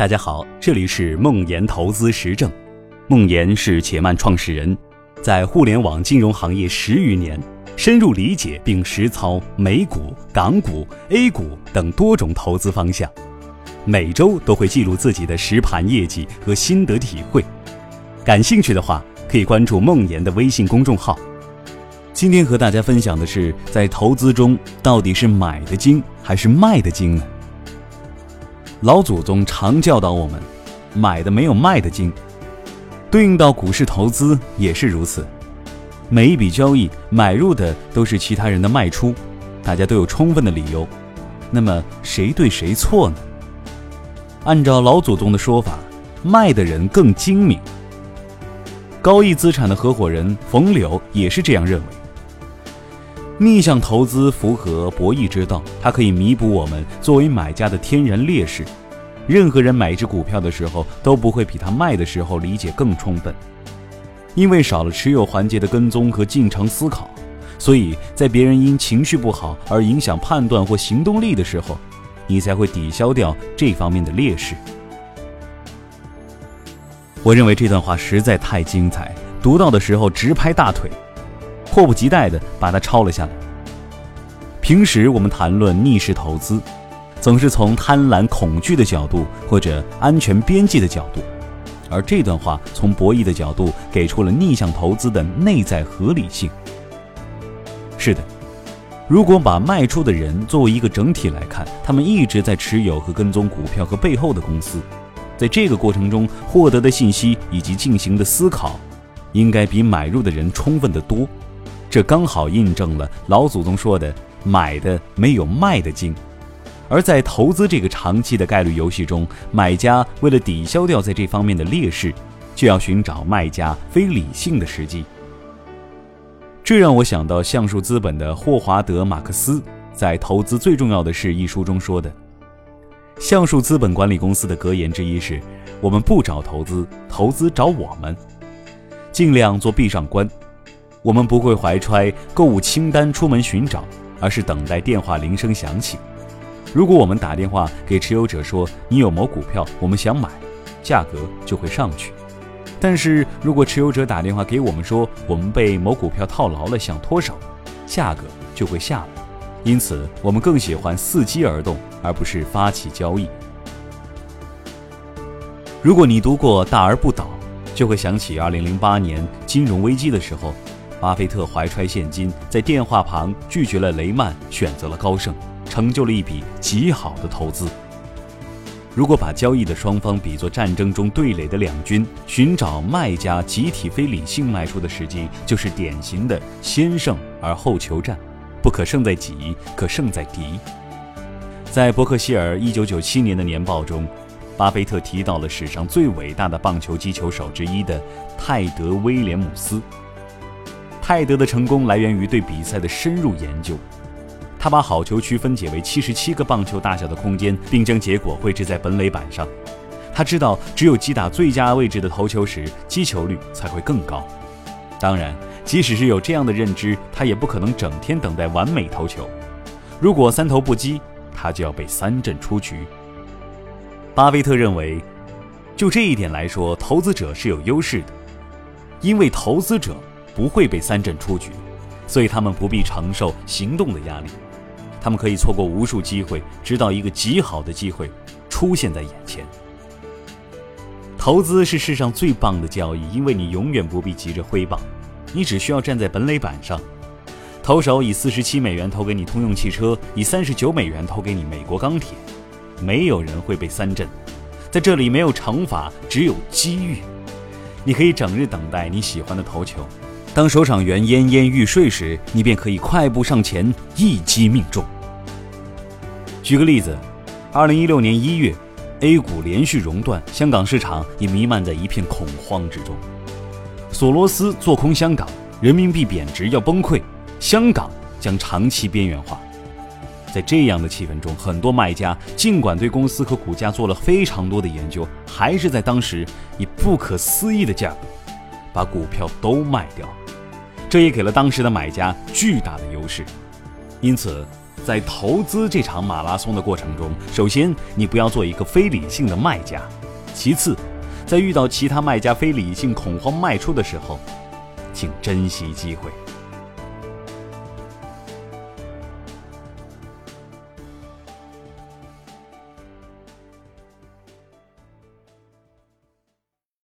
大家好，这里是梦岩投资实证。梦岩是且慢创始人，在互联网金融行业十余年，深入理解并实操美股、港股、A 股等多种投资方向，每周都会记录自己的实盘业绩和心得体会。感兴趣的话，可以关注梦岩的微信公众号。今天和大家分享的是，在投资中到底是买的精还是卖的精呢？老祖宗常教导我们，买的没有卖的精。对应到股市投资也是如此，每一笔交易买入的都是其他人的卖出，大家都有充分的理由。那么谁对谁错呢？按照老祖宗的说法，卖的人更精明。高毅资产的合伙人冯柳也是这样认为。逆向投资符合博弈之道，它可以弥补我们作为买家的天然劣势。任何人买一只股票的时候，都不会比他卖的时候理解更充分，因为少了持有环节的跟踪和进程思考，所以在别人因情绪不好而影响判断或行动力的时候，你才会抵消掉这方面的劣势。我认为这段话实在太精彩，读到的时候直拍大腿。迫不及待地把它抄了下来。平时我们谈论逆势投资，总是从贪婪、恐惧的角度或者安全边际的角度，而这段话从博弈的角度给出了逆向投资的内在合理性。是的，如果把卖出的人作为一个整体来看，他们一直在持有和跟踪股票和背后的公司，在这个过程中获得的信息以及进行的思考，应该比买入的人充分的多。这刚好印证了老祖宗说的“买的没有卖的精”，而在投资这个长期的概率游戏中，买家为了抵消掉在这方面的劣势，就要寻找卖家非理性的时机。这让我想到橡树资本的霍华德·马克思在《投资最重要的事》一书中说的：“橡树资本管理公司的格言之一是，我们不找投资，投资找我们，尽量做闭上关。”我们不会怀揣购物清单出门寻找，而是等待电话铃声响起。如果我们打电话给持有者说你有某股票，我们想买，价格就会上去。但是如果持有者打电话给我们说我们被某股票套牢了，想脱手，价格就会下来。因此，我们更喜欢伺机而动，而不是发起交易。如果你读过《大而不倒》，就会想起2008年金融危机的时候。巴菲特怀揣现金，在电话旁拒绝了雷曼，选择了高盛，成就了一笔极好的投资。如果把交易的双方比作战争中对垒的两军，寻找卖家集体非理性卖出的时机，就是典型的先胜而后求战，不可胜在己，可胜在敌。在伯克希尔1997年的年报中，巴菲特提到了史上最伟大的棒球击球手之一的泰德·威廉姆斯。泰德的成功来源于对比赛的深入研究。他把好球区分解为七十七个棒球大小的空间，并将结果绘制在本垒板上。他知道，只有击打最佳位置的投球时，击球率才会更高。当然，即使是有这样的认知，他也不可能整天等待完美投球。如果三投不击，他就要被三振出局。巴菲特认为，就这一点来说，投资者是有优势的，因为投资者。不会被三振出局，所以他们不必承受行动的压力，他们可以错过无数机会，直到一个极好的机会出现在眼前。投资是世上最棒的交易，因为你永远不必急着挥棒，你只需要站在本垒板上，投手以四十七美元投给你通用汽车，以三十九美元投给你美国钢铁，没有人会被三振，在这里没有惩罚，只有机遇，你可以整日等待你喜欢的投球。当守场员奄奄欲睡时，你便可以快步上前，一击命中。举个例子，二零一六年一月，A 股连续熔断，香港市场也弥漫在一片恐慌之中。索罗斯做空香港，人民币贬值要崩溃，香港将长期边缘化。在这样的气氛中，很多卖家尽管对公司和股价做了非常多的研究，还是在当时以不可思议的价格把股票都卖掉。这也给了当时的买家巨大的优势，因此，在投资这场马拉松的过程中，首先你不要做一个非理性的卖家，其次，在遇到其他卖家非理性恐慌卖出的时候，请珍惜机会。